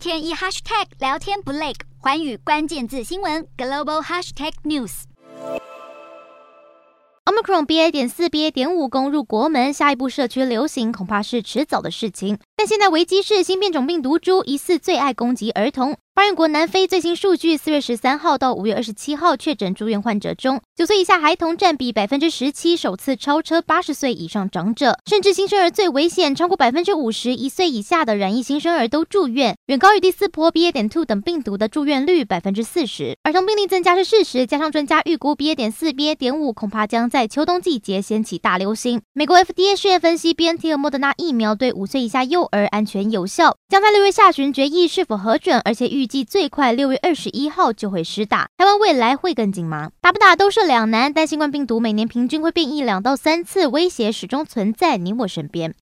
天一 hashtag 聊天不累，环宇关键字新闻 global hashtag news。Omicron BA. 点四 BA. 点五攻入国门，下一步社区流行恐怕是迟早的事情。但现在维基是新变种病毒株疑似最爱攻击儿童。发源国南非最新数据，四月十三号到五月二十七号确诊住院患者中，九岁以下孩童占比百分之十七，首次超车八十岁以上长者。甚至新生儿最危险，超过百分之五十一岁以下的染疫新生儿都住院，远高于第四波 BA. 点 two 等病毒的住院率百分之四十。儿童病例增加是事实，加上专家预估 BA. 点四、BA. 点五恐怕将在秋冬季节掀起大流行。美国 FDA 试验分析，BNT 和莫德纳疫苗对五岁以下幼儿安全有效，将在六月下旬决议是否核准，而且预计最快六。月二十一号就会施打，台湾未来会更紧吗？打不打都是两难，但新冠病毒每年平均会变异两到三次，威胁始终存在你我身边。